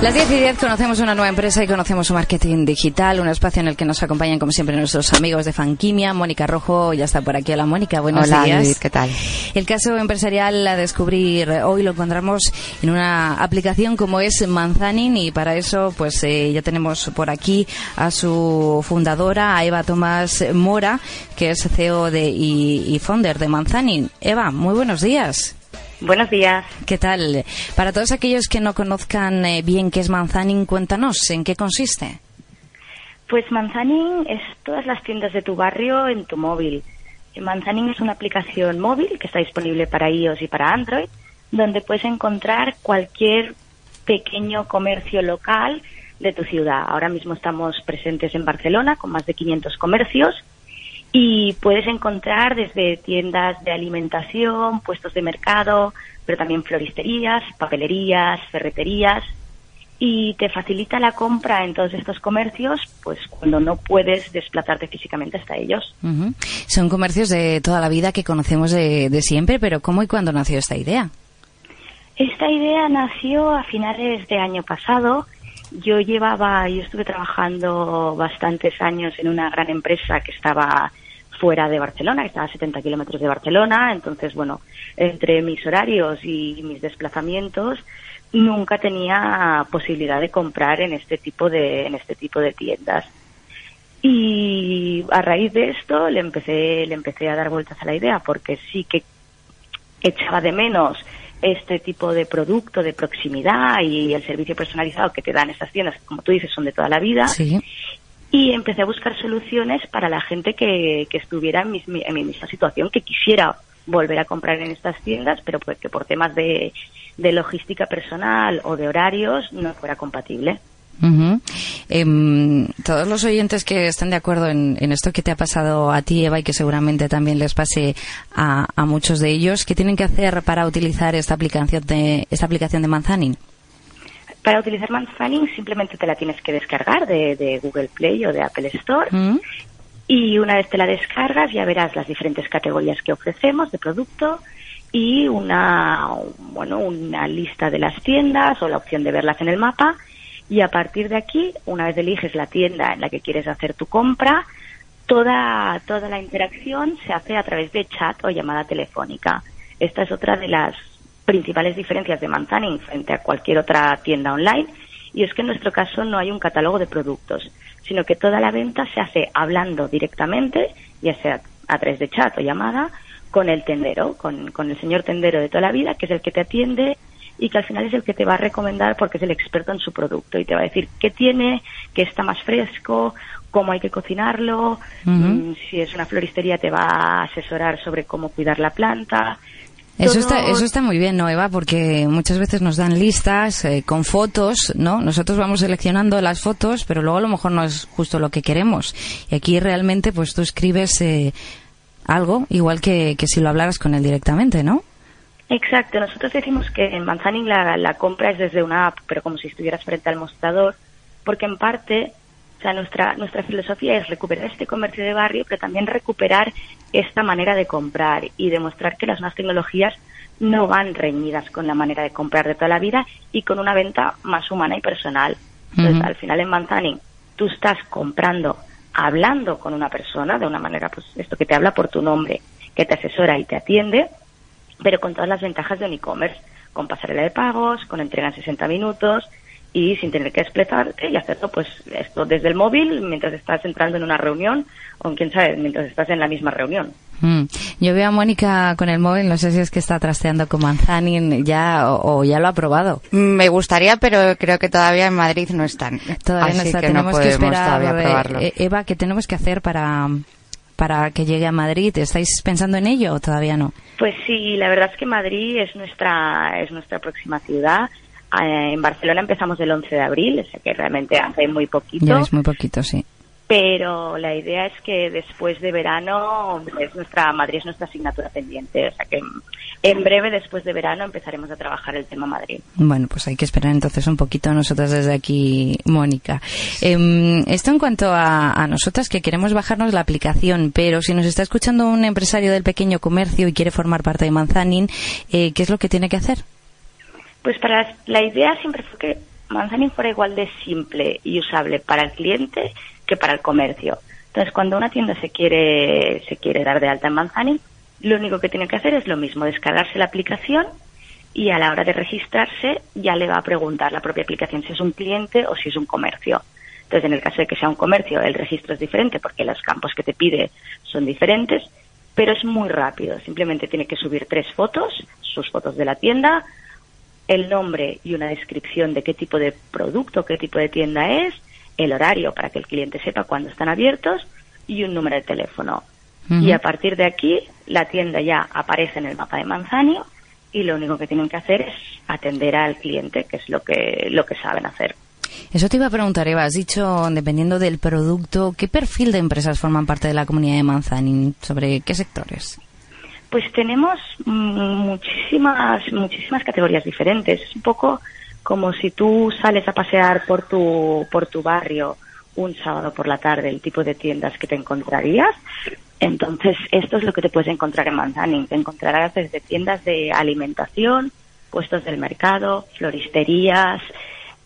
Las 10 y 10 conocemos una nueva empresa y conocemos su marketing digital, un espacio en el que nos acompañan como siempre nuestros amigos de Fanquimia. Mónica Rojo ya está por aquí. Hola Mónica, buenos Hola, días. ¿qué tal? El caso empresarial a descubrir hoy lo encontramos en una aplicación como es Manzanin y para eso pues eh, ya tenemos por aquí a su fundadora, a Eva Tomás Mora, que es CEO de, y, y founder de Manzanin. Eva, muy buenos días. Buenos días. ¿Qué tal? Para todos aquellos que no conozcan eh, bien qué es Manzanin, cuéntanos, ¿en qué consiste? Pues Manzanin es todas las tiendas de tu barrio en tu móvil. Manzanin es una aplicación móvil que está disponible para iOS y para Android, donde puedes encontrar cualquier pequeño comercio local de tu ciudad. Ahora mismo estamos presentes en Barcelona con más de 500 comercios y puedes encontrar desde tiendas de alimentación, puestos de mercado, pero también floristerías, papelerías, ferreterías y te facilita la compra en todos estos comercios pues cuando no puedes desplazarte físicamente hasta ellos. Son comercios de toda la vida que conocemos de, de siempre, pero ¿cómo y cuándo nació esta idea? Esta idea nació a finales de año pasado. Yo llevaba, yo estuve trabajando bastantes años en una gran empresa que estaba fuera de Barcelona, que estaba a 70 kilómetros de Barcelona. Entonces, bueno, entre mis horarios y mis desplazamientos, nunca tenía posibilidad de comprar en este tipo de, en este tipo de tiendas. Y a raíz de esto le empecé, le empecé a dar vueltas a la idea, porque sí que echaba de menos este tipo de producto de proximidad y el servicio personalizado que te dan estas tiendas, como tú dices, son de toda la vida. Sí. Y empecé a buscar soluciones para la gente que, que estuviera en mi, en mi misma situación, que quisiera volver a comprar en estas tiendas, pero pues que por temas de, de logística personal o de horarios no fuera compatible. Em, todos los oyentes que están de acuerdo en, en esto que te ha pasado a ti, Eva, y que seguramente también les pase a, a muchos de ellos, ¿qué tienen que hacer para utilizar esta aplicación de, esta aplicación de Manzanin? Para utilizar Manzanin simplemente te la tienes que descargar de, de Google Play o de Apple Store. Y una vez te la descargas ya verás las diferentes categorías que ofrecemos de producto y una, bueno, una lista de las tiendas o la opción de verlas en el mapa. Y a partir de aquí, una vez eliges la tienda en la que quieres hacer tu compra, toda, toda la interacción se hace a través de chat o llamada telefónica. Esta es otra de las principales diferencias de Manzanin frente a cualquier otra tienda online y es que en nuestro caso no hay un catálogo de productos, sino que toda la venta se hace hablando directamente, ya sea a través de chat o llamada, con el tendero, con, con el señor tendero de toda la vida, que es el que te atiende y que al final es el que te va a recomendar porque es el experto en su producto y te va a decir qué tiene, qué está más fresco, cómo hay que cocinarlo, mm, si es una floristería te va a asesorar sobre cómo cuidar la planta. Eso está, eso está muy bien, ¿no, Eva? Porque muchas veces nos dan listas eh, con fotos, ¿no? Nosotros vamos seleccionando las fotos, pero luego a lo mejor no es justo lo que queremos. Y aquí realmente, pues tú escribes eh, algo, igual que, que si lo hablaras con él directamente, ¿no? Exacto, nosotros decimos que en Manzanin la, la compra es desde una app, pero como si estuvieras frente al mostrador, porque en parte, o sea, nuestra, nuestra filosofía es recuperar este comercio de barrio, pero también recuperar esta manera de comprar y demostrar que las nuevas tecnologías no van reñidas con la manera de comprar de toda la vida y con una venta más humana y personal. Entonces, al final en Manzanin, tú estás comprando, hablando con una persona de una manera, pues esto que te habla por tu nombre, que te asesora y te atiende, pero con todas las ventajas de un e-commerce, con pasarela de pagos, con entrega en 60 minutos y sin tener que desplazarte y hacerlo pues esto desde el móvil mientras estás entrando en una reunión o quién sabe, mientras estás en la misma reunión. Mm. Yo veo a Mónica con el móvil, no sé si es que está trasteando con Manzanin ya o, o ya lo ha probado. Me gustaría, pero creo que todavía en Madrid no están. Todavía no está, que no tenemos que podemos esperar. todavía probarlo. eh, Eva, ¿qué tenemos que hacer para, para que llegue a Madrid? ¿Estáis pensando en ello o todavía no? Pues sí, la verdad es que Madrid es nuestra es nuestra próxima ciudad. Eh, en Barcelona empezamos el 11 de abril, o sea que realmente hace muy poquito. Ya es muy poquito, sí. Pero la idea es que después de verano es nuestra Madrid es nuestra asignatura pendiente, o sea que en breve después de verano empezaremos a trabajar el tema Madrid. Bueno, pues hay que esperar entonces un poquito nosotras desde aquí, Mónica. Em, esto en cuanto a, a, nosotras que queremos bajarnos la aplicación, pero si nos está escuchando un empresario del pequeño comercio y quiere formar parte de Manzanin, eh, ¿qué es lo que tiene que hacer? Pues para la idea siempre fue que Manzanin fuera igual de simple y usable para el cliente que para el comercio. Entonces, cuando una tienda se quiere se quiere dar de alta en Manzanin, lo único que tiene que hacer es lo mismo, descargarse la aplicación y a la hora de registrarse ya le va a preguntar la propia aplicación si es un cliente o si es un comercio. Entonces, en el caso de que sea un comercio, el registro es diferente porque los campos que te pide son diferentes, pero es muy rápido. Simplemente tiene que subir tres fotos, sus fotos de la tienda, el nombre y una descripción de qué tipo de producto, qué tipo de tienda es, el horario para que el cliente sepa cuándo están abiertos y un número de teléfono. Y a partir de aquí, la tienda ya aparece en el mapa de Manzanio y lo único que tienen que hacer es atender al cliente, que es lo que, lo que saben hacer. Eso te iba a preguntar, Eva. Has dicho, dependiendo del producto, ¿qué perfil de empresas forman parte de la comunidad de Manzanin? ¿Sobre qué sectores? Pues tenemos muchísimas, muchísimas categorías diferentes. Es un poco como si tú sales a pasear por tu, por tu barrio un sábado por la tarde, el tipo de tiendas que te encontrarías. Entonces, esto es lo que te puedes encontrar en Manzanin. Te encontrarás desde tiendas de alimentación, puestos del mercado, floristerías,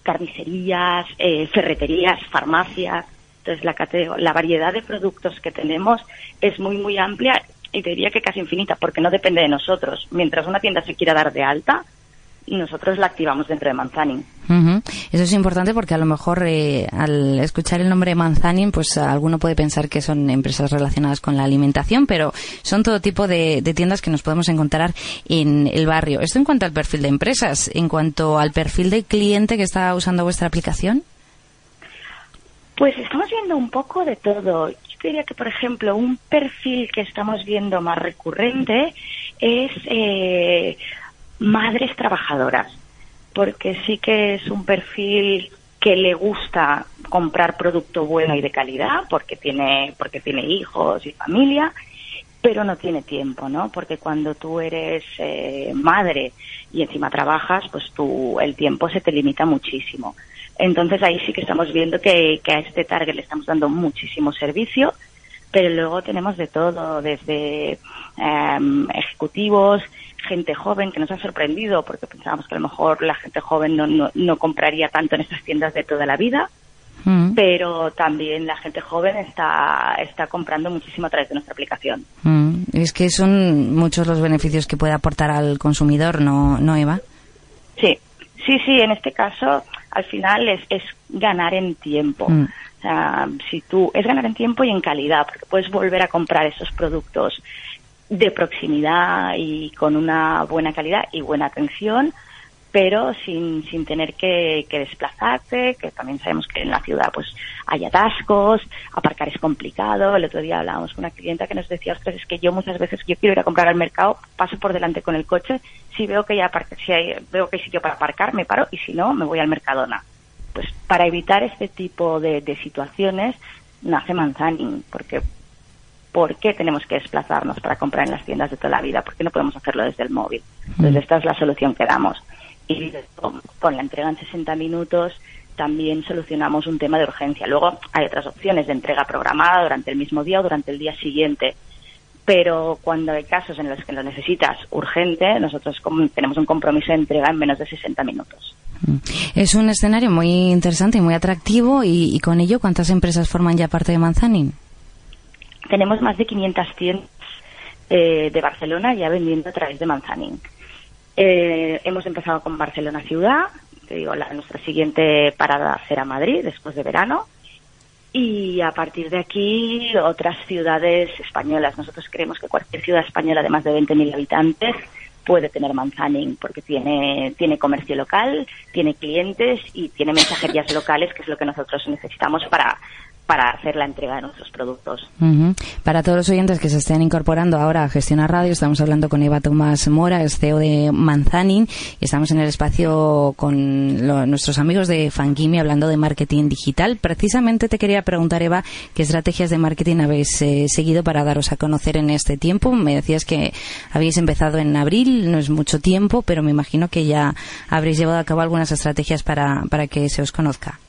carnicerías, eh, ferreterías, farmacias. Entonces, la, la variedad de productos que tenemos es muy, muy amplia y te diría que casi infinita, porque no depende de nosotros. Mientras una tienda se quiera dar de alta, nosotros la activamos dentro de Manzanin. Eso es importante porque a lo mejor eh, al escuchar el nombre Manzanin, pues alguno puede pensar que son empresas relacionadas con la alimentación, pero son todo tipo de, tiendas que nos podemos encontrar en el barrio. Esto en cuanto al perfil de empresas, en cuanto al perfil de cliente que está usando vuestra aplicación. Pues estamos viendo un poco de todo. Yo diría que, por ejemplo, un perfil que estamos viendo más recurrente es eh, madres trabajadoras, porque sí que es un perfil que le gusta comprar producto bueno y de calidad, porque tiene, porque tiene hijos y familia, pero no tiene tiempo, ¿no? Porque cuando tú eres eh, madre y encima trabajas, pues tú, el tiempo se te limita muchísimo. Entonces ahí sí que estamos viendo que, que a este target le estamos dando muchísimo servicio, pero luego tenemos de todo, desde eh, ejecutivos, gente joven que nos ha sorprendido porque pensábamos que a lo mejor la gente joven no, no, compraría tanto en estas tiendas de toda la vida. Mm. Pero también la gente joven está, está comprando muchísimo a través de nuestra aplicación. Mm. Es que son muchos los beneficios que puede aportar al consumidor, ¿no, no Eva? Sí, sí, sí. En este caso, al final es, es ganar en tiempo. Mm. O sea, si tú es ganar en tiempo y en calidad, porque puedes volver a comprar esos productos de proximidad y con una buena calidad y buena atención, pero sin, sin tener que, que, desplazarte, que también sabemos que en la ciudad pues hay atascos, aparcar es complicado. El otro día hablábamos con una clienta que nos decía, ostras, es que yo muchas veces yo quiero ir a comprar al mercado, paso por delante con el coche, si veo que hay, si hay, veo que hay sitio para aparcar, me paro y si no, me voy al Mercadona. Pues para evitar este tipo de, de situaciones nace Manzanin, porque ¿por qué tenemos que desplazarnos para comprar en las tiendas de toda la vida? ¿Por qué no podemos hacerlo desde el móvil? Entonces, esta es la solución que damos. Y con la entrega en 60 minutos también solucionamos un tema de urgencia. Luego hay otras opciones de entrega programada durante el mismo día o durante el día siguiente. Pero cuando hay casos en los que lo necesitas urgente, nosotros tenemos un compromiso de entrega en menos de 60 minutos. Es un escenario muy interesante y muy atractivo. ¿Y, y con ello cuántas empresas forman ya parte de Manzanin? tenemos más de 500 tiendas eh, de Barcelona ya vendiendo a través de Manzanin. Eh, hemos empezado con Barcelona Ciudad, te digo, la, nuestra siguiente parada será Madrid después de verano. Y a partir de aquí, otras ciudades españolas. Nosotros creemos que cualquier ciudad española de más de 20.000 habitantes puede tener Manzanin porque tiene, tiene comercio local, tiene clientes y tiene mensajerías locales, que es lo que nosotros necesitamos para, para hacer la entrega de nuestros productos. Para todos los oyentes que se estén incorporando ahora a Gestionar Radio, estamos hablando con Eva Tomás Mora, es CEO de Manzanin, y estamos en el espacio con nuestros amigos de Fangimi hablando de marketing digital. Precisamente te quería preguntar, Eva, qué estrategias de marketing habéis eh, seguido para daros a conocer en este tiempo. Me decías que habéis empezado en abril, no es mucho tiempo, pero me imagino que ya habréis llevado a cabo algunas estrategias para, para que se os conozca.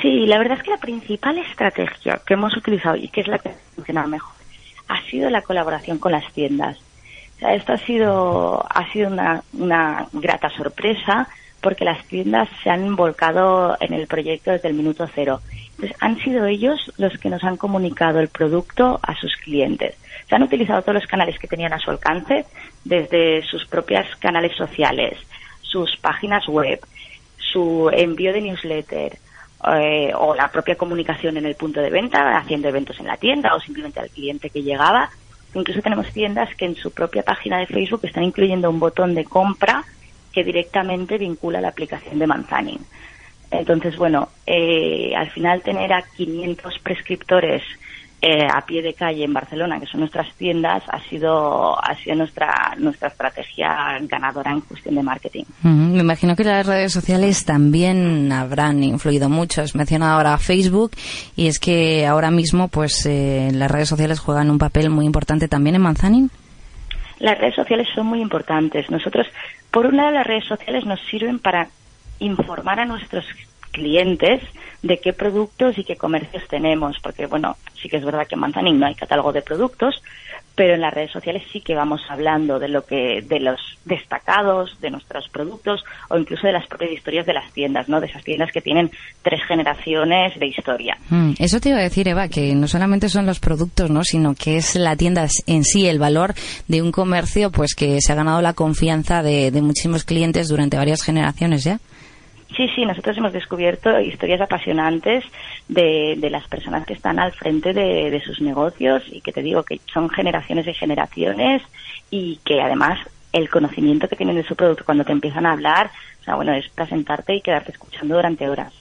Sí, la verdad es que la principal estrategia que hemos utilizado y que es la que ha funcionado mejor ha sido la colaboración con las tiendas. esto ha sido, ha sido una, una grata sorpresa porque las tiendas se han volcado en el proyecto desde el minuto cero. Entonces, han sido ellos los que nos han comunicado el producto a sus clientes. Se han utilizado todos los canales que tenían a su alcance, desde sus propios canales sociales, sus páginas web, su envío de newsletter, eh, o la propia comunicación en el punto de venta, haciendo eventos en la tienda o simplemente al cliente que llegaba. Incluso tenemos tiendas que en su propia página de Facebook están incluyendo un botón de compra que directamente vincula la aplicación de Manzanin. Entonces, bueno, eh, al final tener a 500 prescriptores eh, a pie de calle en Barcelona, que son nuestras tiendas, ha sido, ha sido nuestra, nuestra estrategia ganadora en cuestión de marketing. Me imagino que las redes sociales también habrán influido mucho. Has mencionado ahora Facebook y es que ahora mismo pues eh, las redes sociales juegan un papel muy importante también en Manzanin. Las redes sociales son muy importantes. Nosotros, por un lado, las redes sociales nos sirven para informar a nuestros clientes de qué productos y qué comercios tenemos, porque bueno, sí que es verdad que en Manzanin no hay catálogo de productos, pero en las redes sociales sí que vamos hablando de lo que de los destacados de nuestros productos o incluso de las propias historias de las tiendas, ¿no? De esas tiendas que tienen tres generaciones de historia. Mm, eso te iba a decir, Eva, que no solamente son los productos, ¿no? Sino que es la tienda en sí, el valor de un comercio, pues que se ha ganado la confianza de, de muchísimos clientes durante varias generaciones ya. Sí, sí, nosotros hemos descubierto historias apasionantes de, de las personas que están al frente de, de, sus negocios y que te digo que son generaciones y generaciones y que además el conocimiento que tienen de su producto cuando te empiezan a hablar, o sea, bueno, es presentarte y quedarte escuchando durante horas.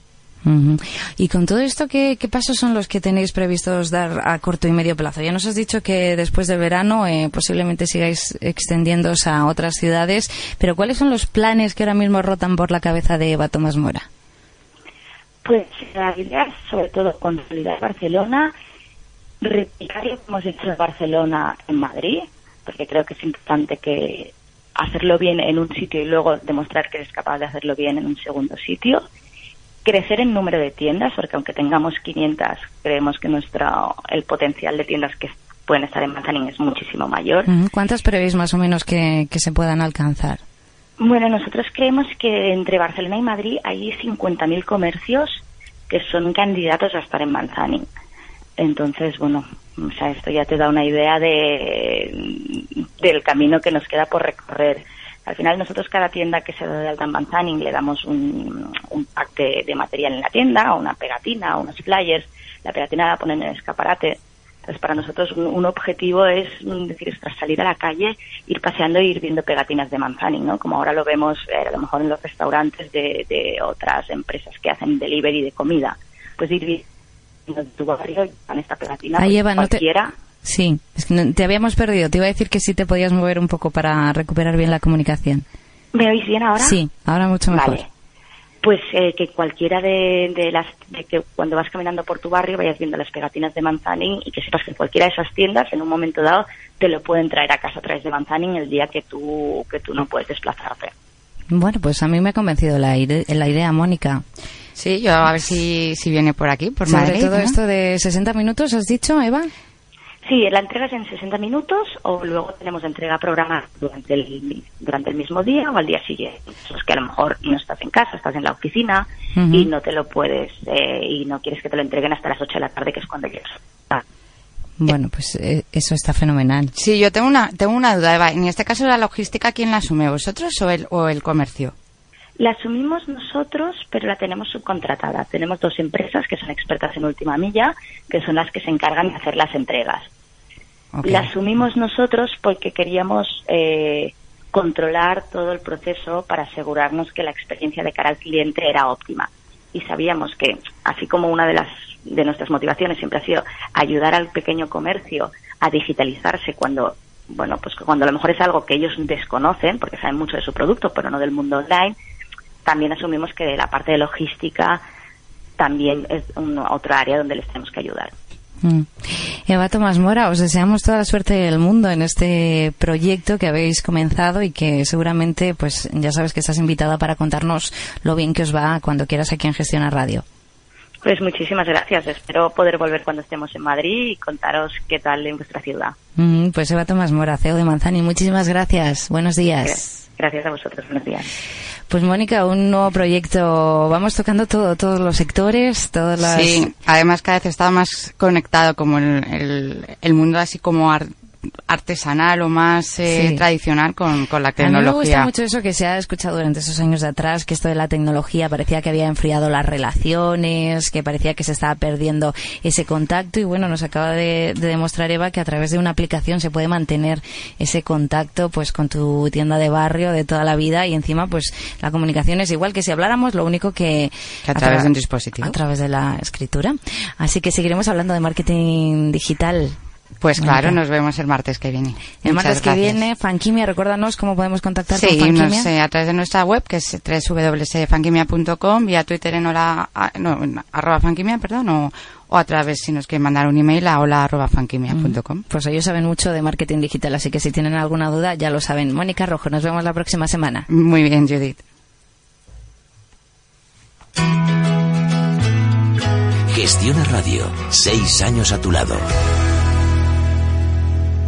Y con todo esto, ¿qué, pasos son los que tenéis previstos dar a corto y medio plazo? Ya nos has dicho que después de verano eh, posiblemente sigáis extendiéndose a otras ciudades, pero ¿cuáles son los planes que ahora mismo rotan por la cabeza de Eva Tomás Mora? Pues la idea sobre todo consolidar Barcelona, replicar lo que hemos hecho en Barcelona en Madrid, porque creo que es importante que hacerlo bien en un sitio y luego demostrar que eres capaz de hacerlo bien en un segundo sitio crecer en número de tiendas, porque aunque tengamos 500, creemos que nuestro el potencial de tiendas que pueden estar en Manzanin es muchísimo mayor. ¿Cuántas prevéis más o menos que, se puedan alcanzar? Bueno, nosotros creemos que entre Barcelona y Madrid hay 50.000 comercios que son candidatos a estar en Manzanin. Entonces, bueno, o sea, esto ya te da una idea de, del camino que nos queda por recorrer. Al final nosotros cada tienda que se da de alta en le damos un, un pack de, material en la tienda, una pegatina, unos flyers. La pegatina la ponen en el escaparate. Entonces para nosotros un, objetivo es decir, tras salir a la calle, ir paseando e ir viendo pegatinas de Manzanin, ¿no? Como ahora lo vemos eh, a lo mejor en los restaurantes de, de otras empresas que hacen delivery de comida. Pues ir viendo tu barrio y esta pegatina. Ahí, pues, cualquiera. Sí, es que te habíamos perdido. Te iba a decir que sí te podías mover un poco para recuperar bien la comunicación. ¿Me oís bien ahora? Sí, ahora mucho mejor. Vale. Pues eh, que cualquiera de, las, de que cuando vas caminando por tu barrio vayas viendo las pegatinas de Manzanin y que sepas que cualquiera de esas tiendas en un momento dado te lo pueden traer a casa a través de Manzanin el día que tú, que tú no puedes desplazarte. Bueno, pues a mí me ha convencido la, la idea, Mónica. Sí, yo a ver si, si viene por aquí, por Sobre Madrid. todo esto de 60 minutos, ¿has dicho, Eva? Sí, la entrega es en 60 minutos o luego tenemos entrega programada durante el, durante el mismo día o al día siguiente. Es que a lo mejor no estás en casa, estás en la oficina y no te lo puedes eh, y no quieres que te lo entreguen hasta las 8 de la tarde, que es cuando llegas. Bueno, pues eh, eso está fenomenal. Sí, yo tengo una, tengo una duda, Eva. En este caso, ¿la logística quién la asume, vosotros o el, o el comercio? La asumimos nosotros, pero la tenemos subcontratada. Tenemos dos empresas que son expertas en última milla, que son las que se encargan de hacer las entregas. La asumimos nosotros porque queríamos eh, controlar todo el proceso para asegurarnos que la experiencia de cara al cliente era óptima. y sabíamos que, así como una de las de nuestras motivaciones siempre ha sido ayudar al pequeño comercio a digitalizarse cuando bueno pues cuando a lo mejor es algo que ellos desconocen porque saben mucho de su producto pero no del mundo online también asumimos que la parte de logística también es un, otra área donde les tenemos que ayudar. Mm. Eva Tomás Mora, os deseamos toda la suerte del mundo en este proyecto que habéis comenzado y que seguramente, pues ya sabes que estás invitada para contarnos lo bien que os va cuando quieras aquí en Gestiona Radio. Pues muchísimas gracias. Espero poder volver cuando estemos en Madrid y contaros qué tal en vuestra ciudad. Mm, pues Eva Tomás Mora, CEO de Manzani, muchísimas gracias. Buenos días. Gracias a vosotros. Buenos días. Pues Mónica, un nuevo proyecto. Vamos tocando todo, todos los sectores, todas las. Sí, además cada vez está más conectado como el, el, el mundo así como artesanal o más eh, tradicional con, con, la tecnología. A mí me gusta mucho eso que se ha escuchado durante esos años de atrás, que esto de la tecnología parecía que había enfriado las relaciones, que parecía que se estaba perdiendo ese contacto y bueno, nos acaba de, de demostrar Eva que a través de una aplicación se puede mantener ese contacto pues con tu tienda de barrio de toda la vida y encima pues la comunicación es igual que si habláramos, lo único que, que a, través de un dispositivo. A través de la escritura. Así que seguiremos hablando de marketing digital pues claro, nos vemos el martes que viene. El martes que viene, Fankimia, recuérdanos cómo podemos contactar con Fankimia. Sí, a través de nuestra web, que es www.fankimia.com, vía Twitter en hola, no, arroba fankimia, perdón, o, o a través, si nos quieren mandar un email, a hola arroba fankimia.com. Pues ellos saben mucho de marketing digital, así que si tienen alguna duda, ya lo saben. Mónica Rojo, nos vemos la próxima semana. Muy bien, Judith. Gestiona Radio, seis años a tu lado.